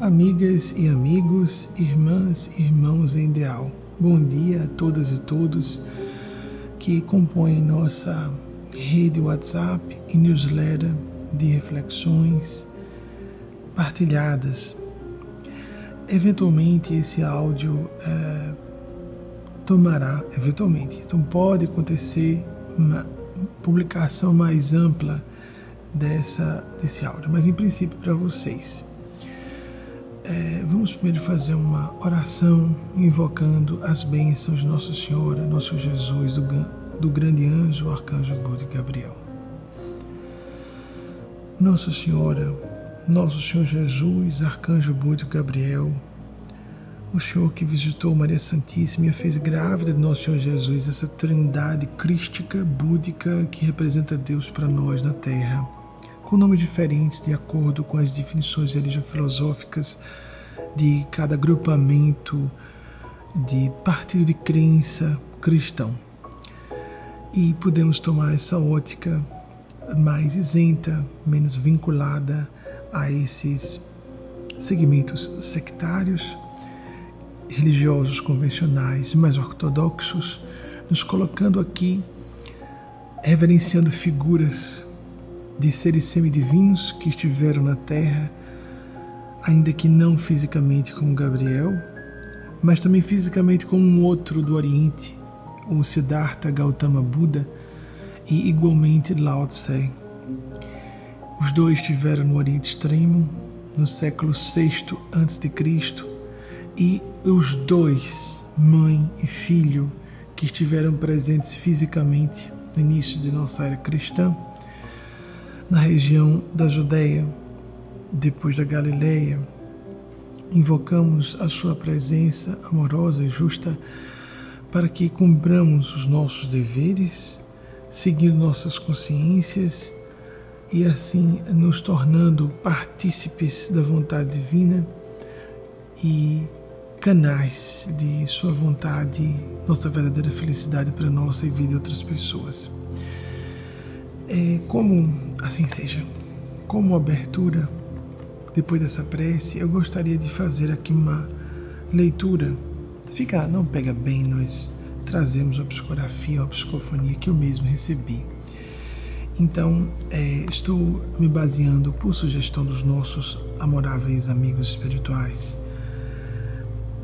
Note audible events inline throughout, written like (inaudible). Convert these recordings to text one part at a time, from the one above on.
Amigas e amigos, irmãs e irmãos em ideal, bom dia a todas e todos que compõem nossa rede WhatsApp e newsletter de reflexões partilhadas. Eventualmente esse áudio é, tomará, eventualmente, então pode acontecer uma publicação mais ampla dessa, desse áudio, mas em princípio para vocês. É, vamos primeiro fazer uma oração invocando as bênçãos de Nossa Senhora, Nosso Jesus, do, do grande anjo, arcanjo Buda Gabriel. Nossa Senhora, Nosso Senhor Jesus, arcanjo Buda Gabriel, o Senhor que visitou Maria Santíssima e fez grávida de Nosso Senhor Jesus, essa trindade crística, búdica que representa Deus para nós na Terra com nomes diferentes de acordo com as definições religio-filosóficas de cada agrupamento de partido de crença cristão. E podemos tomar essa ótica mais isenta, menos vinculada a esses segmentos sectários, religiosos convencionais, mais ortodoxos, nos colocando aqui reverenciando figuras de seres semidivinos que estiveram na Terra, ainda que não fisicamente como Gabriel, mas também fisicamente como um outro do Oriente, o Siddhartha Gautama Buda e igualmente Lao Tse. Os dois estiveram no Oriente Extremo no século VI a.C. e os dois, mãe e filho, que estiveram presentes fisicamente no início de nossa era cristã, na região da Judéia, depois da Galileia. Invocamos a Sua presença amorosa e justa para que cumpramos os nossos deveres, seguindo nossas consciências e assim nos tornando partícipes da vontade divina e canais de Sua vontade, nossa verdadeira felicidade para nossa e vida de outras pessoas. É, como assim seja, como abertura, depois dessa prece, eu gostaria de fazer aqui uma leitura. Fica, não pega bem, nós trazemos a psicografia, a psicofonia que eu mesmo recebi. Então, é, estou me baseando por sugestão dos nossos amoráveis amigos espirituais,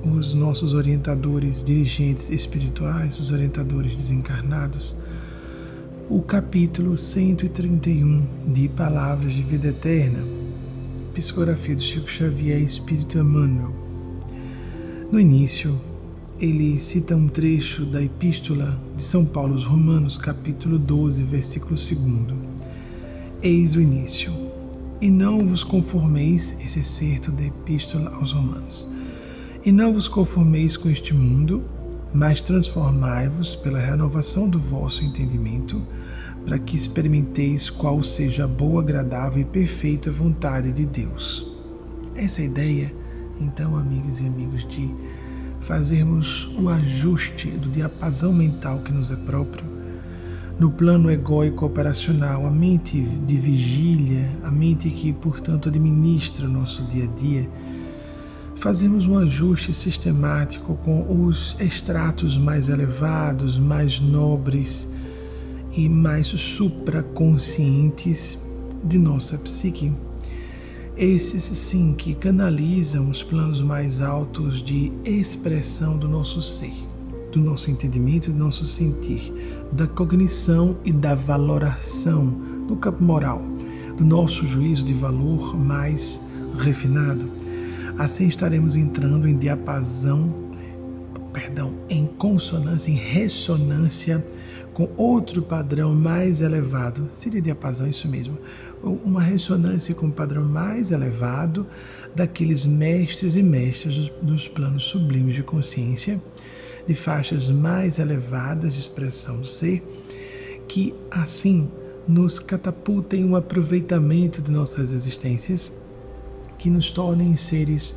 os nossos orientadores, dirigentes espirituais, os orientadores desencarnados o capítulo 131 de Palavras de Vida Eterna, psicografia do Chico Xavier Espírito Emmanuel. No início, ele cita um trecho da Epístola de São Paulo aos Romanos, capítulo 12, versículo 2. Eis o início. E não vos conformeis, esse certo da Epístola aos Romanos. E não vos conformeis com este mundo, mas transformai-vos pela renovação do vosso entendimento, para que experimenteis qual seja a boa, agradável e perfeita vontade de Deus. Essa é ideia, então, amigas e amigos, de fazermos o ajuste do diapasão mental que nos é próprio, no plano egóico operacional, a mente de vigília, a mente que, portanto, administra o nosso dia a dia fazemos um ajuste sistemático com os extratos mais elevados, mais nobres e mais supraconscientes de nossa psique. Esses sim que canalizam os planos mais altos de expressão do nosso ser, do nosso entendimento, do nosso sentir, da cognição e da valoração no campo moral, do nosso juízo de valor mais refinado Assim estaremos entrando em diapasão, perdão, em consonância, em ressonância com outro padrão mais elevado. Seria diapasão isso mesmo? Uma ressonância com um padrão mais elevado daqueles mestres e mestras dos, planos sublimes de consciência, de faixas mais elevadas de expressão ser, que assim nos catapultem o aproveitamento de nossas existências que nos tornem seres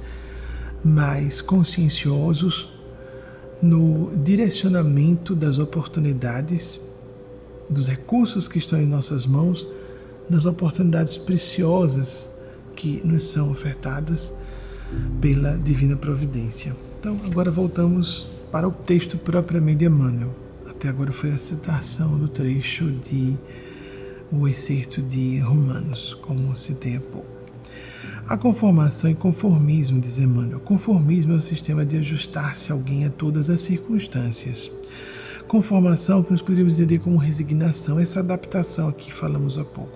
mais conscienciosos no direcionamento das oportunidades, dos recursos que estão em nossas mãos, das oportunidades preciosas que nos são ofertadas, pela divina providência. Então, agora voltamos para o texto propriamente de Emmanuel. Até agora foi a citação do trecho de o excerto de Romanos, como citei há pouco. A conformação e conformismo, diz Emmanuel. Conformismo é o sistema de ajustar-se alguém a todas as circunstâncias. Conformação, que nós poderíamos entender como resignação, essa adaptação a que falamos há pouco.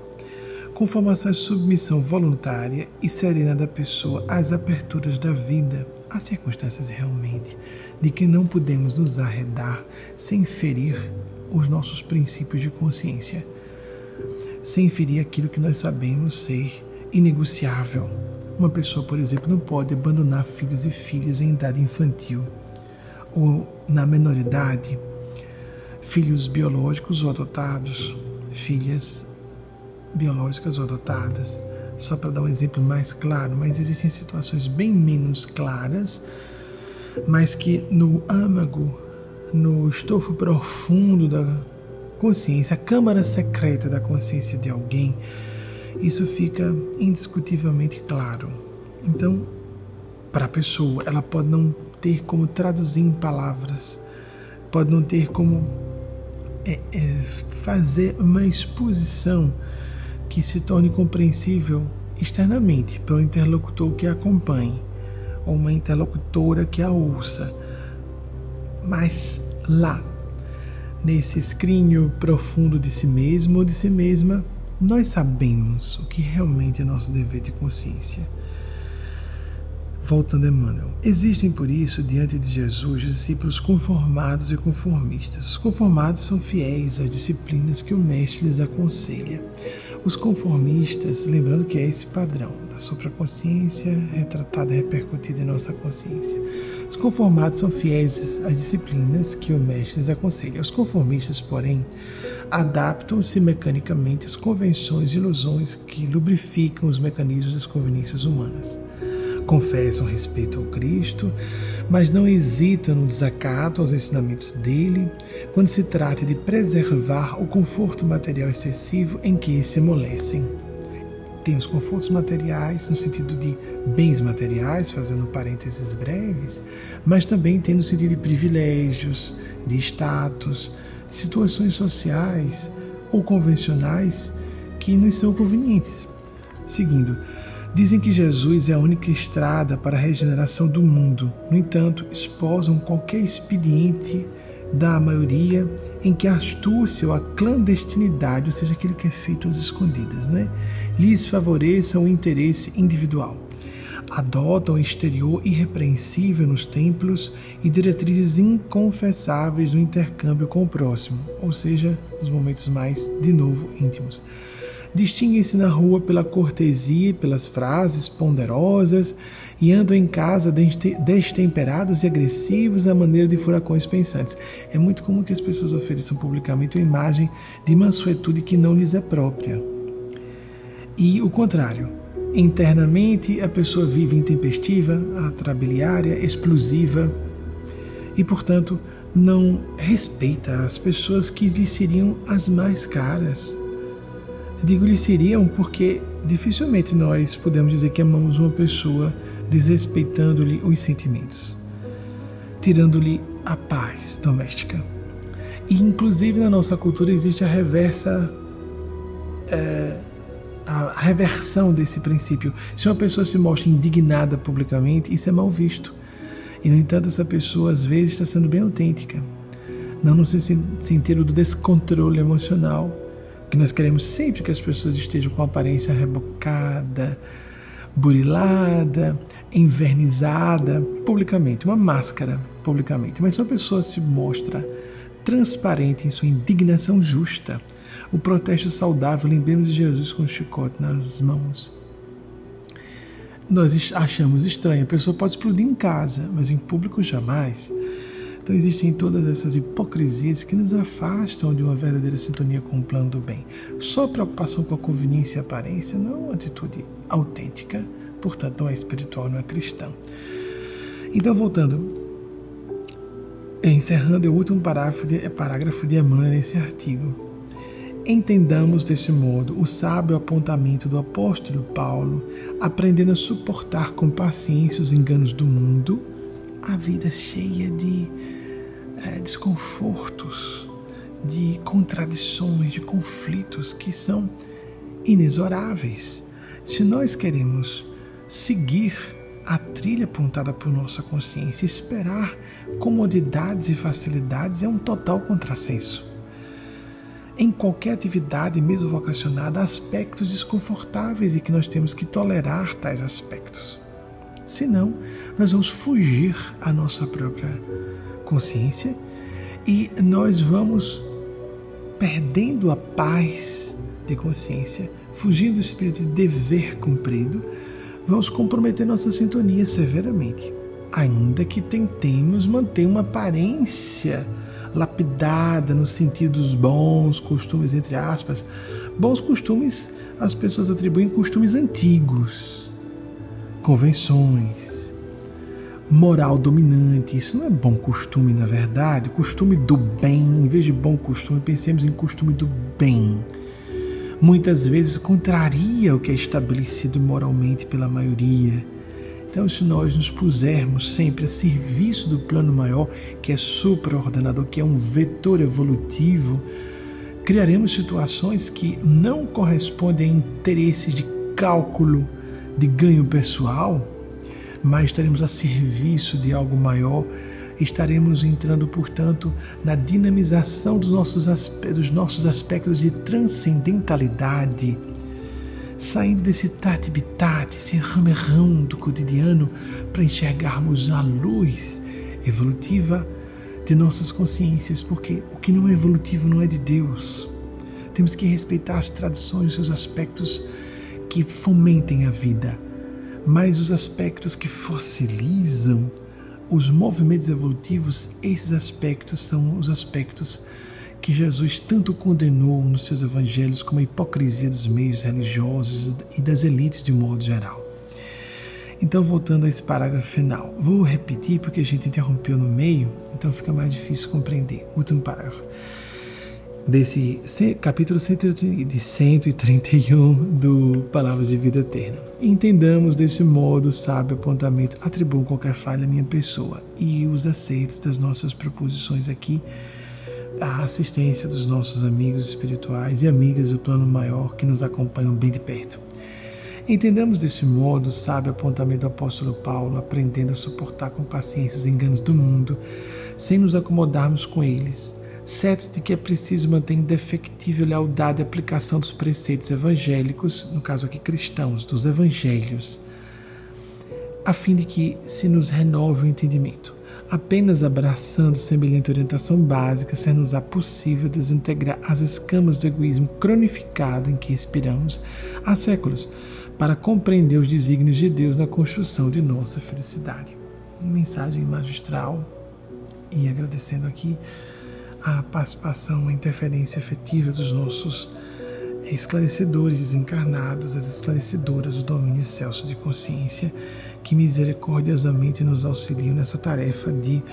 Conformação é submissão voluntária e serena da pessoa às aperturas da vida, às circunstâncias realmente, de que não podemos nos arredar sem ferir os nossos princípios de consciência, sem ferir aquilo que nós sabemos ser inegociável. Uma pessoa, por exemplo, não pode abandonar filhos e filhas em idade infantil ou na menoridade, filhos biológicos ou adotados, filhas biológicas ou adotadas. Só para dar um exemplo mais claro, mas existem situações bem menos claras, mas que no âmago, no estofo profundo da consciência, a câmara secreta da consciência de alguém, isso fica indiscutivelmente claro. Então, para a pessoa, ela pode não ter como traduzir em palavras, pode não ter como é, é, fazer uma exposição que se torne compreensível externamente para o interlocutor que a acompanhe ou uma interlocutora que a ouça. Mas lá, nesse escrínio profundo de si mesmo ou de si mesma, nós sabemos o que realmente é nosso dever de consciência. Voltando a Emmanuel. Existem, por isso, diante de Jesus, discípulos conformados e conformistas. Os conformados são fiéis às disciplinas que o Mestre lhes aconselha. Os conformistas, lembrando que é esse padrão da supraconsciência retratada e repercutida em nossa consciência. Os conformados são fiéis às disciplinas que o Mestre lhes aconselha. Os conformistas, porém, adaptam-se mecanicamente às convenções e ilusões que lubrificam os mecanismos das conveniências humanas. Confessam respeito ao Cristo, mas não hesitam no desacato aos ensinamentos dele quando se trata de preservar o conforto material excessivo em que se amolecem. Tem os confortos materiais no sentido de bens materiais, fazendo parênteses breves, mas também tem no sentido de privilégios, de status, situações sociais ou convencionais que nos são convenientes. Seguindo, dizem que Jesus é a única estrada para a regeneração do mundo. No entanto, esposam qualquer expediente da maioria em que a astúcia ou a clandestinidade, ou seja, aquilo que é feito às escondidas, né, lhes favoreçam o interesse individual adotam o exterior irrepreensível nos templos e diretrizes inconfessáveis no intercâmbio com o próximo, ou seja, nos momentos mais, de novo, íntimos. Distinguem-se na rua pela cortesia, pelas frases ponderosas e andam em casa destemperados e agressivos à maneira de furacões pensantes. É muito comum que as pessoas ofereçam publicamente uma imagem de mansuetude que não lhes é própria. E o contrário, Internamente, a pessoa vive intempestiva, atrabiliária, explosiva e, portanto, não respeita as pessoas que lhe seriam as mais caras. Digo lhe seriam porque dificilmente nós podemos dizer que amamos uma pessoa desrespeitando-lhe os sentimentos, tirando-lhe a paz doméstica. E, inclusive, na nossa cultura existe a reversa. É, a reversão desse princípio. Se uma pessoa se mostra indignada publicamente, isso é mal visto. E, no entanto, essa pessoa às vezes está sendo bem autêntica. Não no sentido do descontrole emocional, que nós queremos sempre que as pessoas estejam com aparência rebocada, burilada, envernizada publicamente, uma máscara publicamente. Mas se uma pessoa se mostra transparente em sua indignação justa, o protesto saudável, lembremos de Jesus com o chicote nas mãos. Nós achamos estranho, a pessoa pode explodir em casa, mas em público jamais. Então existem todas essas hipocrisias que nos afastam de uma verdadeira sintonia com o plano do bem. Só preocupação com a conveniência e a aparência não é uma atitude autêntica, portanto não é espiritual, não é cristã. Então voltando, encerrando é o último parágrafo de, parágrafo de Emmanuel nesse artigo Entendamos desse modo o sábio apontamento do apóstolo Paulo, aprendendo a suportar com paciência os enganos do mundo, a vida cheia de é, desconfortos, de contradições, de conflitos que são inexoráveis. Se nós queremos seguir a trilha apontada por nossa consciência, esperar comodidades e facilidades é um total contrassenso. Em qualquer atividade, mesmo vocacionada, aspectos desconfortáveis e que nós temos que tolerar tais aspectos. Senão, nós vamos fugir à nossa própria consciência e nós vamos perdendo a paz de consciência, fugindo do espírito de dever cumprido, vamos comprometer nossa sintonia severamente, ainda que tentemos manter uma aparência lapidada no sentido dos bons costumes, entre aspas. Bons costumes as pessoas atribuem costumes antigos, convenções, moral dominante. Isso não é bom costume, na verdade. Costume do bem, em vez de bom costume, pensemos em costume do bem. Muitas vezes contraria o que é estabelecido moralmente pela maioria. Então, se nós nos pusermos sempre a serviço do plano maior, que é supraordenador, que é um vetor evolutivo, criaremos situações que não correspondem a interesses de cálculo de ganho pessoal, mas estaremos a serviço de algo maior, estaremos entrando, portanto, na dinamização dos nossos, dos nossos aspectos de transcendentalidade, saindo desse tati-bitate, esse ramerrão do cotidiano, para enxergarmos a luz evolutiva de nossas consciências, porque o que não é evolutivo não é de Deus. Temos que respeitar as tradições, os aspectos que fomentem a vida mas os aspectos que fossilizam os movimentos evolutivos, esses aspectos são os aspectos que Jesus tanto condenou nos seus evangelhos como a hipocrisia dos meios religiosos e das elites de modo geral. Então, voltando a esse parágrafo final, vou repetir porque a gente interrompeu no meio, então fica mais difícil compreender. Último parágrafo desse capítulo 131 do Palavras de Vida Eterna. Entendamos desse modo o sábio apontamento, atribuam qualquer falha à minha pessoa e os aceitos das nossas proposições aqui, a assistência dos nossos amigos espirituais e amigas do plano maior que nos acompanham bem de perto. Entendamos desse modo o sábio apontamento do apóstolo Paulo, aprendendo a suportar com paciência os enganos do mundo, sem nos acomodarmos com eles certos de que é preciso manter indefectível lealdade à aplicação dos preceitos evangélicos, no caso aqui cristãos, dos evangelhos, a fim de que se nos renove o entendimento. Apenas abraçando semelhante orientação básica, ser-nos-á possível desintegrar as escamas do egoísmo cronificado em que expiramos há séculos, para compreender os desígnios de Deus na construção de nossa felicidade. Uma mensagem magistral e agradecendo aqui a participação, a interferência efetiva dos nossos esclarecedores desencarnados, as esclarecedoras do domínio excelso de consciência, que misericordiosamente nos auxiliam nessa tarefa de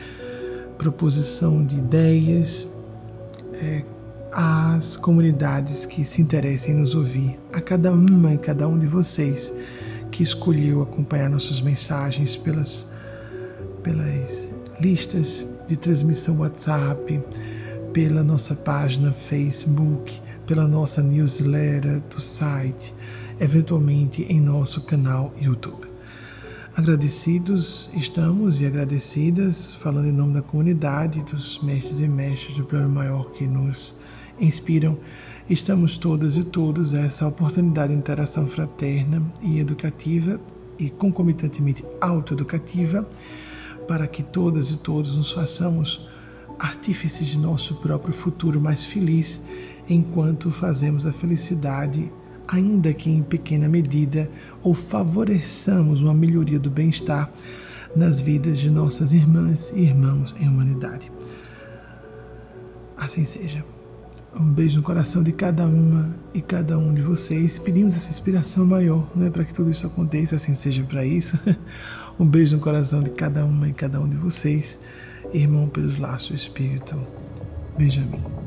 proposição de ideias é, às comunidades que se interessem em nos ouvir, a cada uma e cada um de vocês que escolheu acompanhar nossas mensagens pelas, pelas listas de transmissão WhatsApp, pela nossa página Facebook, pela nossa newsletter do site, eventualmente em nosso canal YouTube. Agradecidos estamos e agradecidas, falando em nome da comunidade, dos mestres e mestres do plano maior que nos inspiram, estamos todas e todos a essa oportunidade de interação fraterna e educativa e concomitantemente autoeducativa, para que todas e todos nos façamos artífices de nosso próprio futuro mais feliz, enquanto fazemos a felicidade, ainda que em pequena medida, ou favoreçamos uma melhoria do bem-estar nas vidas de nossas irmãs e irmãos em humanidade. Assim seja. Um beijo no coração de cada uma e cada um de vocês. Pedimos essa inspiração maior, né, para que tudo isso aconteça, assim seja para isso. (laughs) Um beijo no coração de cada uma e cada um de vocês irmão pelos laços do Espírito, Benjamin.